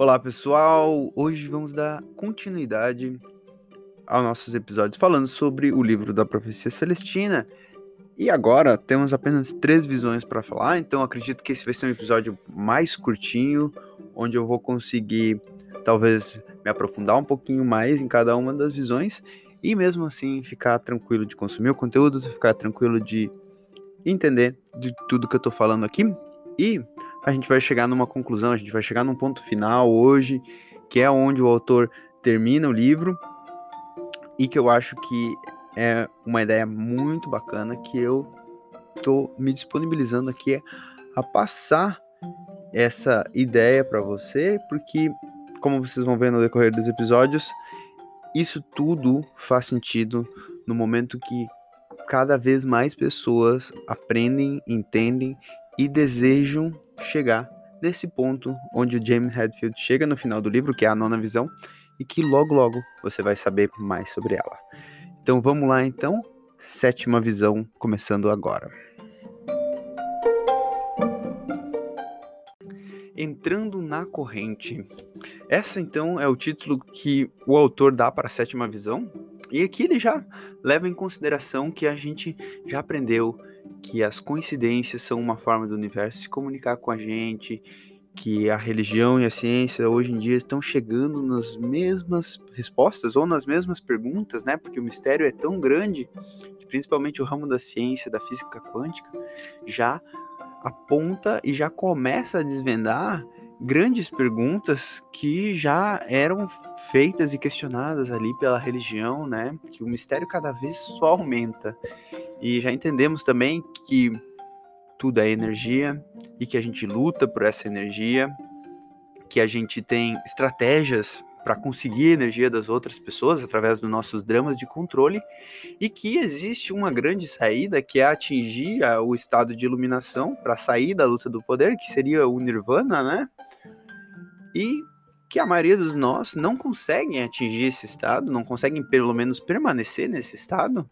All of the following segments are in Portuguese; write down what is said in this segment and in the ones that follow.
Olá pessoal, hoje vamos dar continuidade aos nossos episódios falando sobre o livro da Profecia Celestina. E agora temos apenas três visões para falar, então acredito que esse vai ser um episódio mais curtinho, onde eu vou conseguir talvez me aprofundar um pouquinho mais em cada uma das visões e mesmo assim ficar tranquilo de consumir o conteúdo, ficar tranquilo de entender de tudo que eu estou falando aqui. E a gente vai chegar numa conclusão, a gente vai chegar num ponto final hoje, que é onde o autor termina o livro e que eu acho que é uma ideia muito bacana que eu tô me disponibilizando aqui a passar essa ideia para você, porque como vocês vão ver no decorrer dos episódios, isso tudo faz sentido no momento que cada vez mais pessoas aprendem, entendem e desejam chegar nesse ponto onde o James Hadfield chega no final do livro, que é a nona visão, e que logo logo você vai saber mais sobre ela. Então vamos lá então, sétima visão começando agora. Entrando na corrente. Essa então é o título que o autor dá para a sétima visão, e aqui ele já leva em consideração que a gente já aprendeu que as coincidências são uma forma do universo se comunicar com a gente, que a religião e a ciência hoje em dia estão chegando nas mesmas respostas ou nas mesmas perguntas, né? Porque o mistério é tão grande que principalmente o ramo da ciência, da física quântica, já aponta e já começa a desvendar grandes perguntas que já eram feitas e questionadas ali pela religião, né? Que o mistério cada vez só aumenta. E já entendemos também que tudo é energia e que a gente luta por essa energia, que a gente tem estratégias para conseguir a energia das outras pessoas através dos nossos dramas de controle e que existe uma grande saída que é atingir o estado de iluminação para sair da luta do poder, que seria o nirvana, né? E que a maioria dos nós não conseguem atingir esse estado, não conseguem pelo menos permanecer nesse estado.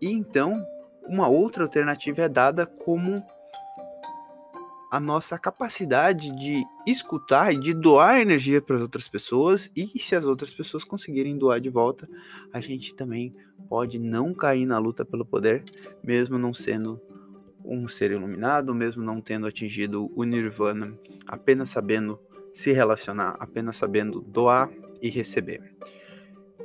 E então, uma outra alternativa é dada como a nossa capacidade de escutar e de doar energia para as outras pessoas, e se as outras pessoas conseguirem doar de volta, a gente também pode não cair na luta pelo poder, mesmo não sendo um ser iluminado, mesmo não tendo atingido o nirvana, apenas sabendo se relacionar, apenas sabendo doar e receber.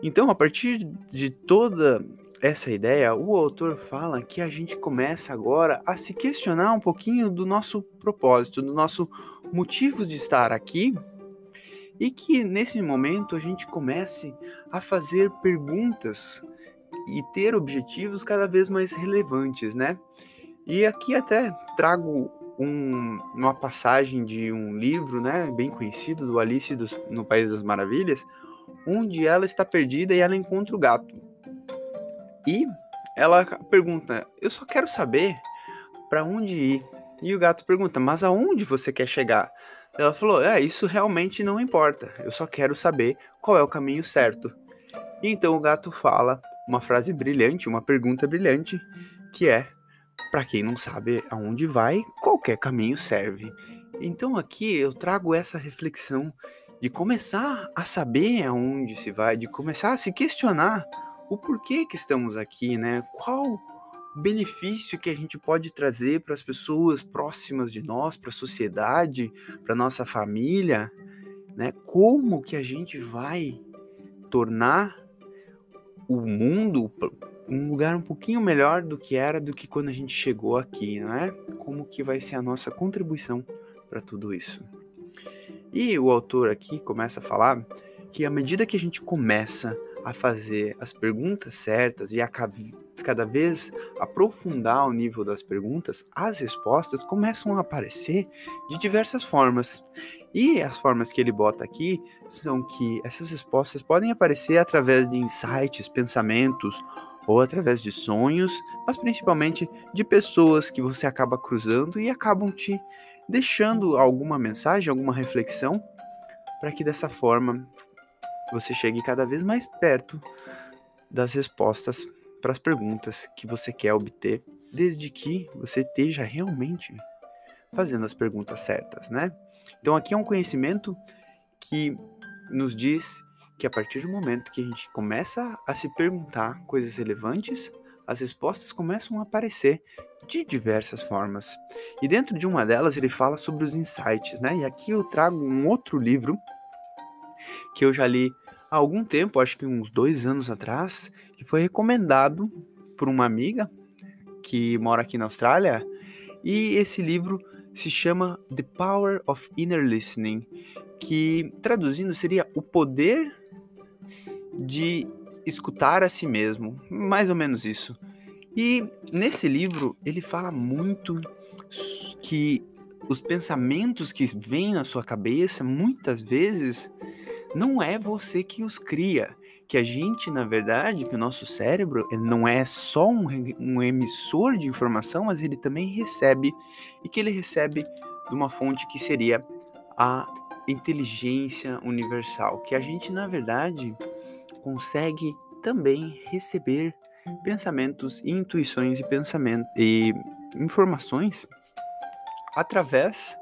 Então, a partir de toda essa ideia, o autor fala que a gente começa agora a se questionar um pouquinho do nosso propósito, do nosso motivo de estar aqui, e que nesse momento a gente comece a fazer perguntas e ter objetivos cada vez mais relevantes, né? E aqui até trago um, uma passagem de um livro, né, bem conhecido, do Alice dos, no País das Maravilhas, onde ela está perdida e ela encontra o gato. E ela pergunta: Eu só quero saber para onde ir. E o gato pergunta: Mas aonde você quer chegar? Ela falou: É, isso realmente não importa. Eu só quero saber qual é o caminho certo. E então o gato fala uma frase brilhante, uma pergunta brilhante, que é: para quem não sabe aonde vai, qualquer caminho serve. Então aqui eu trago essa reflexão de começar a saber aonde se vai, de começar a se questionar o porquê que estamos aqui, né? Qual benefício que a gente pode trazer para as pessoas próximas de nós, para a sociedade, para nossa família, né? Como que a gente vai tornar o mundo um lugar um pouquinho melhor do que era do que quando a gente chegou aqui, não é? Como que vai ser a nossa contribuição para tudo isso? E o autor aqui começa a falar que à medida que a gente começa a fazer as perguntas certas e a cada vez aprofundar o nível das perguntas, as respostas começam a aparecer de diversas formas. E as formas que ele bota aqui são que essas respostas podem aparecer através de insights, pensamentos ou através de sonhos, mas principalmente de pessoas que você acaba cruzando e acabam te deixando alguma mensagem, alguma reflexão, para que dessa forma você chegue cada vez mais perto das respostas para as perguntas que você quer obter, desde que você esteja realmente fazendo as perguntas certas, né? Então aqui é um conhecimento que nos diz que a partir do momento que a gente começa a se perguntar coisas relevantes, as respostas começam a aparecer de diversas formas. E dentro de uma delas ele fala sobre os insights, né? E aqui eu trago um outro livro que eu já li há algum tempo, acho que uns dois anos atrás, que foi recomendado por uma amiga que mora aqui na Austrália. E esse livro se chama The Power of Inner Listening, que traduzindo seria o poder de escutar a si mesmo, mais ou menos isso. E nesse livro ele fala muito que os pensamentos que vêm na sua cabeça muitas vezes não é você que os cria, que a gente, na verdade, que o nosso cérebro não é só um, um emissor de informação, mas ele também recebe. E que ele recebe de uma fonte que seria a inteligência universal, que a gente, na verdade, consegue também receber pensamentos, intuições e pensamentos e informações através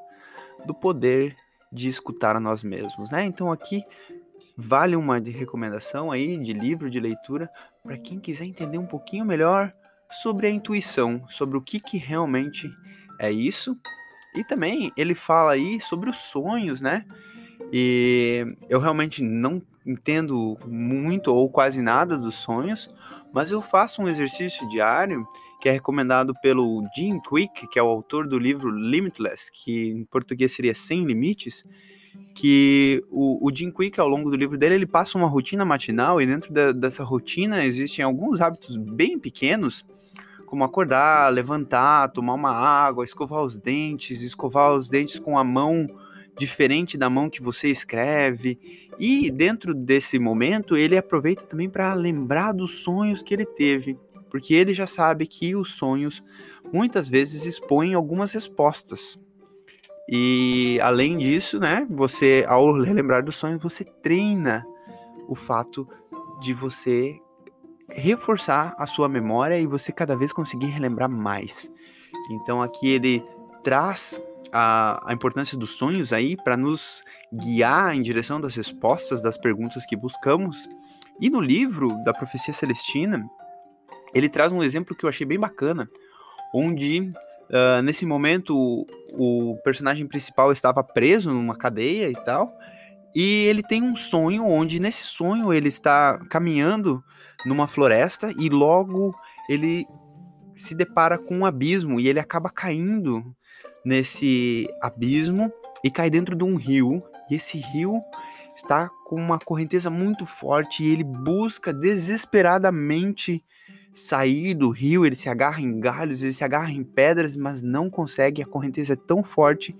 do poder de escutar a nós mesmos, né? Então aqui vale uma recomendação aí de livro de leitura para quem quiser entender um pouquinho melhor sobre a intuição, sobre o que, que realmente é isso. E também ele fala aí sobre os sonhos, né? E eu realmente não entendo muito ou quase nada dos sonhos, mas eu faço um exercício diário que é recomendado pelo Jim Quick, que é o autor do livro Limitless, que em português seria Sem Limites, que o, o Jim Quick, ao longo do livro dele, ele passa uma rotina matinal e dentro da, dessa rotina existem alguns hábitos bem pequenos, como acordar, levantar, tomar uma água, escovar os dentes, escovar os dentes com a mão diferente da mão que você escreve. E dentro desse momento, ele aproveita também para lembrar dos sonhos que ele teve, porque ele já sabe que os sonhos muitas vezes expõem algumas respostas. E além disso, né, você ao relembrar dos sonhos, você treina o fato de você reforçar a sua memória e você cada vez conseguir relembrar mais. Então aqui ele traz a, a importância dos sonhos aí para nos guiar em direção das respostas das perguntas que buscamos. E no livro da Profecia Celestina, ele traz um exemplo que eu achei bem bacana, onde uh, nesse momento o, o personagem principal estava preso numa cadeia e tal, e ele tem um sonho onde nesse sonho ele está caminhando numa floresta e logo ele se depara com um abismo e ele acaba caindo nesse abismo e cai dentro de um rio. E esse rio está com uma correnteza muito forte e ele busca desesperadamente sair do rio. Ele se agarra em galhos, ele se agarra em pedras, mas não consegue. A correnteza é tão forte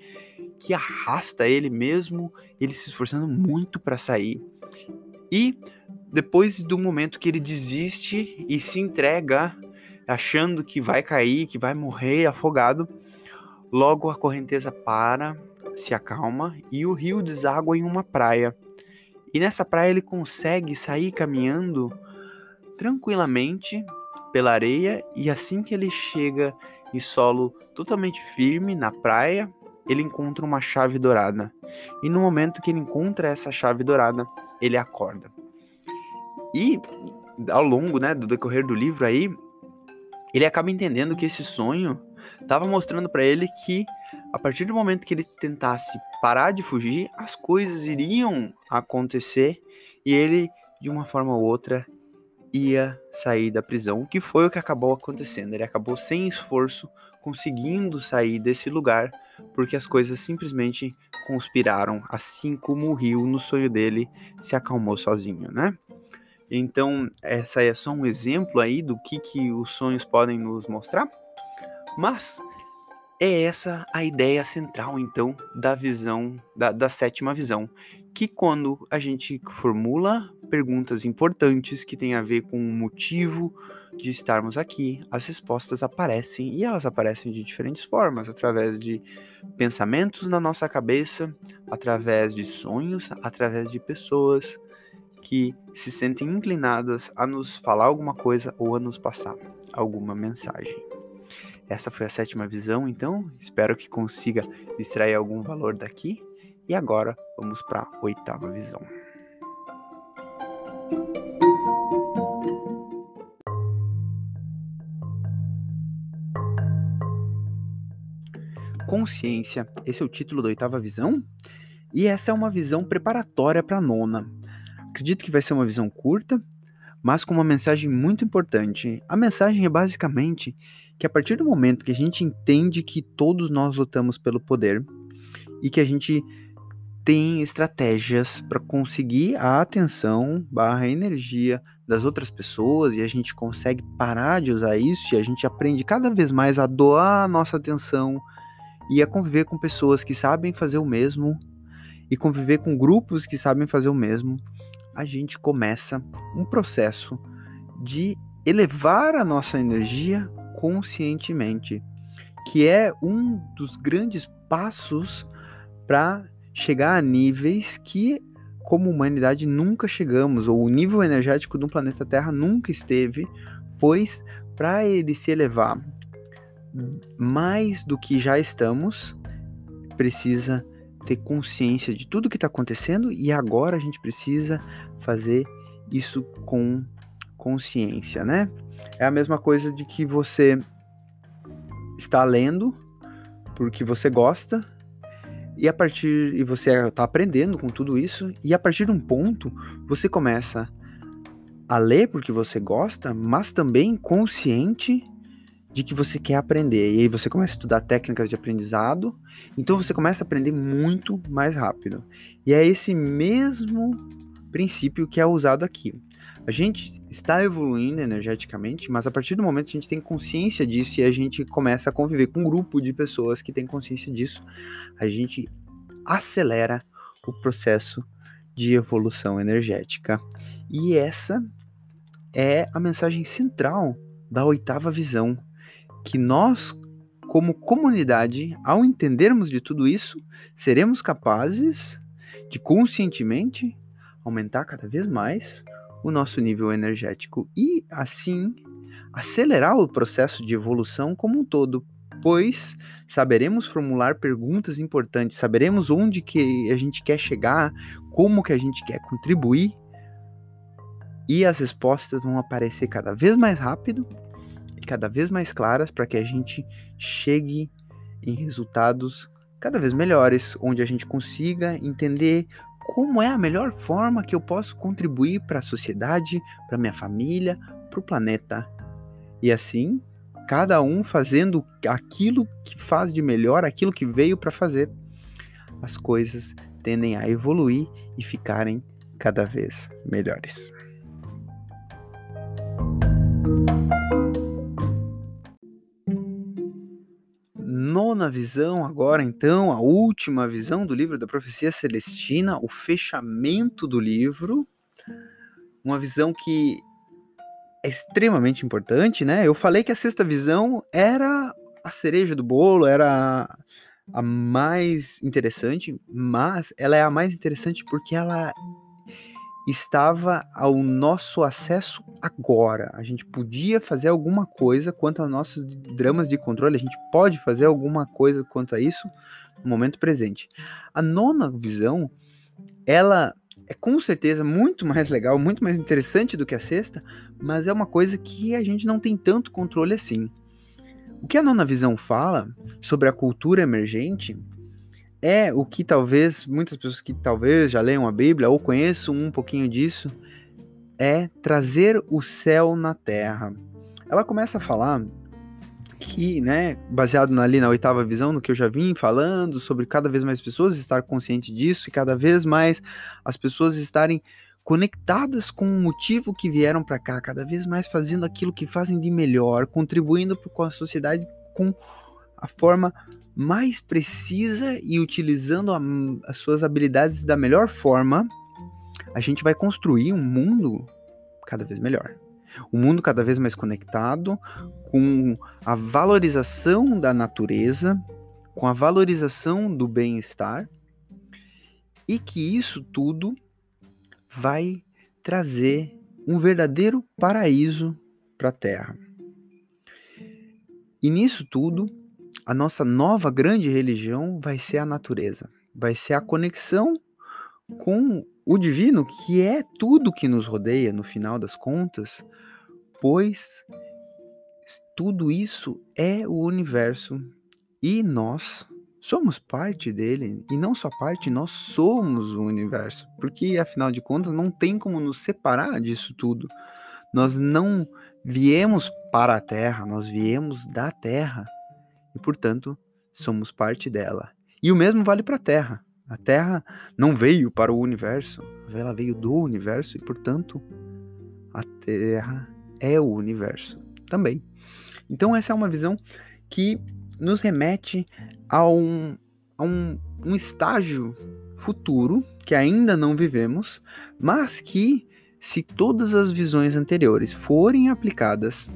que arrasta ele mesmo, ele se esforçando muito para sair. E depois do momento que ele desiste e se entrega, achando que vai cair, que vai morrer afogado, Logo a correnteza para, se acalma e o rio deságua em uma praia. E nessa praia ele consegue sair caminhando tranquilamente pela areia e assim que ele chega em solo totalmente firme na praia, ele encontra uma chave dourada. E no momento que ele encontra essa chave dourada, ele acorda. E ao longo, né, do decorrer do livro aí, ele acaba entendendo que esse sonho estava mostrando para ele que a partir do momento que ele tentasse parar de fugir, as coisas iriam acontecer e ele, de uma forma ou outra, ia sair da prisão, que foi o que acabou acontecendo. Ele acabou sem esforço conseguindo sair desse lugar, porque as coisas simplesmente conspiraram, assim como o rio no sonho dele se acalmou sozinho, né? Então, essa é só um exemplo aí do que, que os sonhos podem nos mostrar. Mas é essa a ideia central, então, da visão, da, da sétima visão, que quando a gente formula perguntas importantes que têm a ver com o motivo de estarmos aqui, as respostas aparecem e elas aparecem de diferentes formas, através de pensamentos na nossa cabeça, através de sonhos, através de pessoas que se sentem inclinadas a nos falar alguma coisa ou a nos passar alguma mensagem. Essa foi a sétima visão, então espero que consiga extrair algum valor daqui. E agora vamos para a oitava visão. Consciência, esse é o título da oitava visão? E essa é uma visão preparatória para a nona. Acredito que vai ser uma visão curta, mas com uma mensagem muito importante. A mensagem é basicamente que a partir do momento que a gente entende que todos nós lutamos pelo poder e que a gente tem estratégias para conseguir a atenção barra energia das outras pessoas e a gente consegue parar de usar isso e a gente aprende cada vez mais a doar a nossa atenção e a conviver com pessoas que sabem fazer o mesmo e conviver com grupos que sabem fazer o mesmo, a gente começa um processo de elevar a nossa energia conscientemente, que é um dos grandes passos para chegar a níveis que, como humanidade, nunca chegamos, ou o nível energético do planeta Terra nunca esteve, pois para ele se elevar mais do que já estamos, precisa ter consciência de tudo que está acontecendo e agora a gente precisa fazer isso com consciência, né? É a mesma coisa de que você está lendo porque você gosta e a partir e você está aprendendo com tudo isso e a partir de um ponto você começa a ler porque você gosta, mas também consciente de que você quer aprender. E aí você começa a estudar técnicas de aprendizado, então você começa a aprender muito mais rápido. E é esse mesmo princípio que é usado aqui. A gente está evoluindo energeticamente, mas a partir do momento que a gente tem consciência disso e a gente começa a conviver com um grupo de pessoas que tem consciência disso, a gente acelera o processo de evolução energética. E essa é a mensagem central da oitava visão, que nós, como comunidade, ao entendermos de tudo isso, seremos capazes de conscientemente aumentar cada vez mais o nosso nível energético e, assim, acelerar o processo de evolução como um todo, pois saberemos formular perguntas importantes, saberemos onde que a gente quer chegar, como que a gente quer contribuir, e as respostas vão aparecer cada vez mais rápido cada vez mais claras para que a gente chegue em resultados cada vez melhores, onde a gente consiga entender como é a melhor forma que eu posso contribuir para a sociedade, para minha família, para o planeta. E assim, cada um fazendo aquilo que faz de melhor, aquilo que veio para fazer. As coisas tendem a evoluir e ficarem cada vez melhores. Nona visão, agora então, a última visão do livro da profecia celestina, o fechamento do livro. Uma visão que é extremamente importante, né? Eu falei que a sexta visão era a cereja do bolo, era a mais interessante, mas ela é a mais interessante porque ela estava ao nosso acesso agora. A gente podia fazer alguma coisa quanto aos nossos dramas de controle, a gente pode fazer alguma coisa quanto a isso no momento presente. A nona visão, ela é com certeza muito mais legal, muito mais interessante do que a sexta, mas é uma coisa que a gente não tem tanto controle assim. O que a nona visão fala sobre a cultura emergente é o que talvez muitas pessoas que talvez já leiam a Bíblia ou conheçam um pouquinho disso é trazer o céu na terra. Ela começa a falar que, né, baseado ali na oitava visão, no que eu já vim falando sobre cada vez mais pessoas estar consciente disso e cada vez mais as pessoas estarem conectadas com o motivo que vieram para cá, cada vez mais fazendo aquilo que fazem de melhor, contribuindo com a sociedade com a forma mais precisa e utilizando a, as suas habilidades da melhor forma, a gente vai construir um mundo cada vez melhor. Um mundo cada vez mais conectado, com a valorização da natureza, com a valorização do bem-estar, e que isso tudo vai trazer um verdadeiro paraíso para a Terra. E nisso tudo, a nossa nova grande religião vai ser a natureza, vai ser a conexão com o divino, que é tudo que nos rodeia no final das contas, pois tudo isso é o universo e nós somos parte dele e não só parte, nós somos o universo, porque afinal de contas não tem como nos separar disso tudo. Nós não viemos para a Terra, nós viemos da Terra e, portanto, somos parte dela. E o mesmo vale para a Terra. A Terra não veio para o universo, ela veio do universo e, portanto, a Terra é o universo também. Então, essa é uma visão que nos remete a um, a um, um estágio futuro que ainda não vivemos, mas que, se todas as visões anteriores forem aplicadas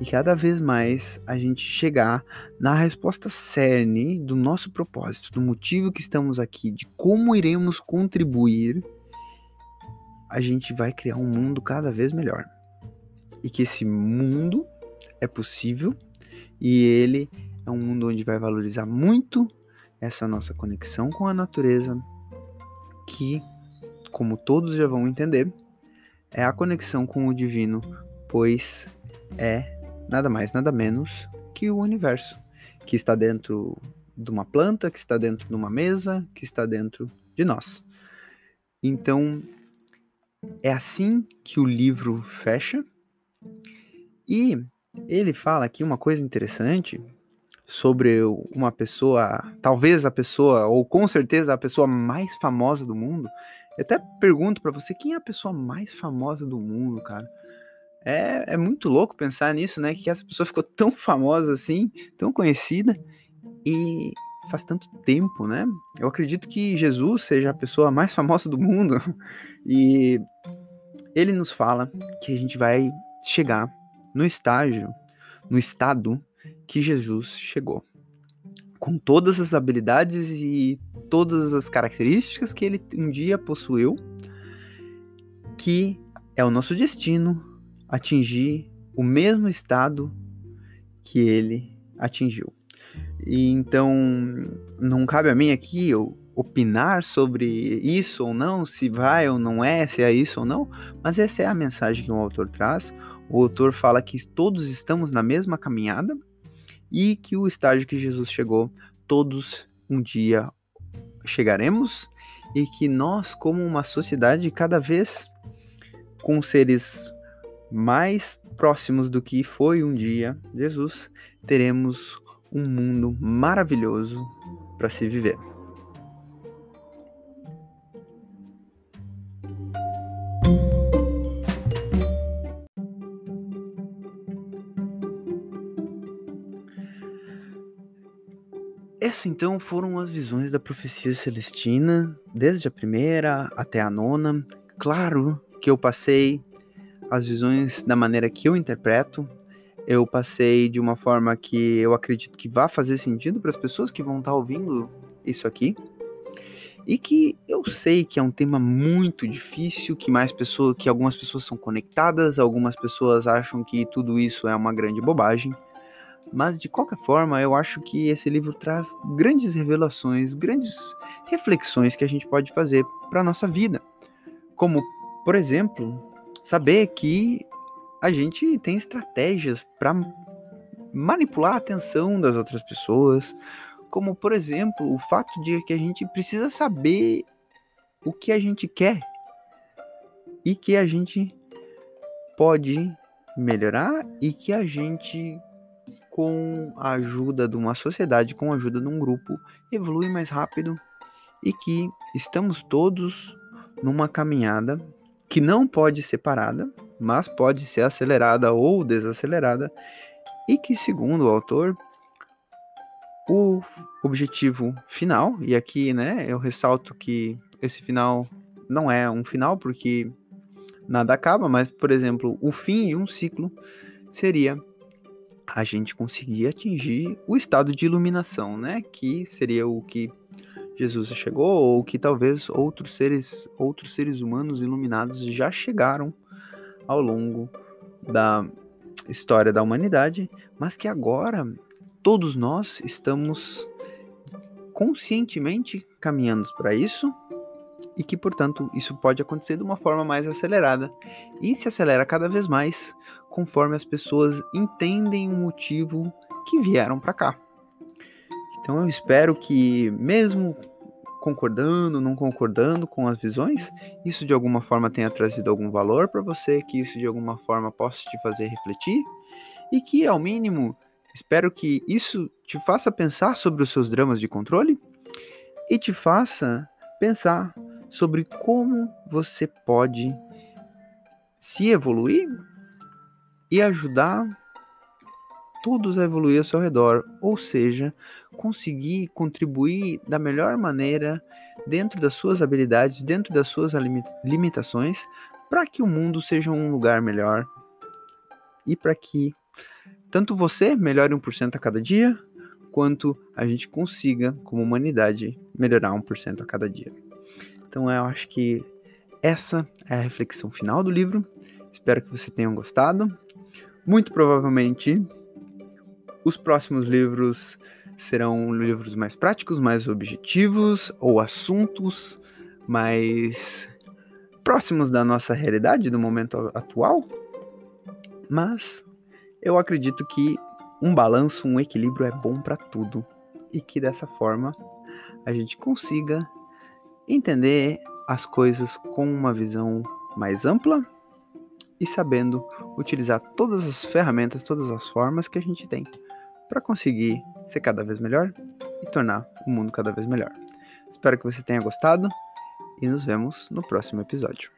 e cada vez mais a gente chegar na resposta cerne do nosso propósito, do motivo que estamos aqui, de como iremos contribuir, a gente vai criar um mundo cada vez melhor. E que esse mundo é possível e ele é um mundo onde vai valorizar muito essa nossa conexão com a natureza, que, como todos já vão entender, é a conexão com o divino, pois é nada mais, nada menos que o universo, que está dentro de uma planta, que está dentro de uma mesa, que está dentro de nós. Então, é assim que o livro fecha. E ele fala aqui uma coisa interessante sobre uma pessoa, talvez a pessoa, ou com certeza a pessoa mais famosa do mundo. Eu até pergunto para você, quem é a pessoa mais famosa do mundo, cara? É, é muito louco pensar nisso, né? Que essa pessoa ficou tão famosa assim, tão conhecida e faz tanto tempo, né? Eu acredito que Jesus seja a pessoa mais famosa do mundo e ele nos fala que a gente vai chegar no estágio, no estado que Jesus chegou. Com todas as habilidades e todas as características que ele um dia possuiu, que é o nosso destino atingir o mesmo estado que ele atingiu. E então não cabe a mim aqui eu opinar sobre isso ou não, se vai ou não é, se é isso ou não, mas essa é a mensagem que o autor traz. O autor fala que todos estamos na mesma caminhada e que o estágio que Jesus chegou, todos um dia chegaremos e que nós, como uma sociedade, cada vez com seres mais próximos do que foi um dia Jesus, teremos um mundo maravilhoso para se viver. Essas então foram as visões da profecia celestina, desde a primeira até a nona. Claro que eu passei as visões da maneira que eu interpreto. Eu passei de uma forma que eu acredito que vai fazer sentido para as pessoas que vão estar tá ouvindo isso aqui. E que eu sei que é um tema muito difícil, que mais pessoas, que algumas pessoas são conectadas, algumas pessoas acham que tudo isso é uma grande bobagem. Mas de qualquer forma, eu acho que esse livro traz grandes revelações, grandes reflexões que a gente pode fazer para nossa vida. Como, por exemplo, saber que a gente tem estratégias para manipular a atenção das outras pessoas, como por exemplo o fato de que a gente precisa saber o que a gente quer e que a gente pode melhorar e que a gente com a ajuda de uma sociedade, com a ajuda de um grupo, evolui mais rápido e que estamos todos numa caminhada que não pode ser parada, mas pode ser acelerada ou desacelerada, e que, segundo o autor, o objetivo final, e aqui né, eu ressalto que esse final não é um final porque nada acaba, mas, por exemplo, o fim de um ciclo seria a gente conseguir atingir o estado de iluminação, né? Que seria o que Jesus chegou ou que talvez outros seres, outros seres humanos iluminados já chegaram ao longo da história da humanidade, mas que agora todos nós estamos conscientemente caminhando para isso e que, portanto, isso pode acontecer de uma forma mais acelerada e se acelera cada vez mais conforme as pessoas entendem o motivo que vieram para cá. Então eu espero que, mesmo concordando, não concordando com as visões, isso de alguma forma tenha trazido algum valor para você, que isso de alguma forma possa te fazer refletir e que, ao mínimo, espero que isso te faça pensar sobre os seus dramas de controle e te faça pensar sobre como você pode se evoluir e ajudar todos a evoluir ao seu redor, ou seja, conseguir contribuir da melhor maneira dentro das suas habilidades, dentro das suas limitações, para que o mundo seja um lugar melhor e para que tanto você melhore 1% a cada dia, quanto a gente consiga, como humanidade, melhorar 1% a cada dia. Então eu acho que essa é a reflexão final do livro. Espero que você tenham gostado. Muito provavelmente os próximos livros serão livros mais práticos, mais objetivos ou assuntos mais próximos da nossa realidade, do momento atual. Mas eu acredito que um balanço, um equilíbrio é bom para tudo e que dessa forma a gente consiga entender as coisas com uma visão mais ampla e sabendo utilizar todas as ferramentas, todas as formas que a gente tem para conseguir ser cada vez melhor e tornar o mundo cada vez melhor. Espero que você tenha gostado e nos vemos no próximo episódio.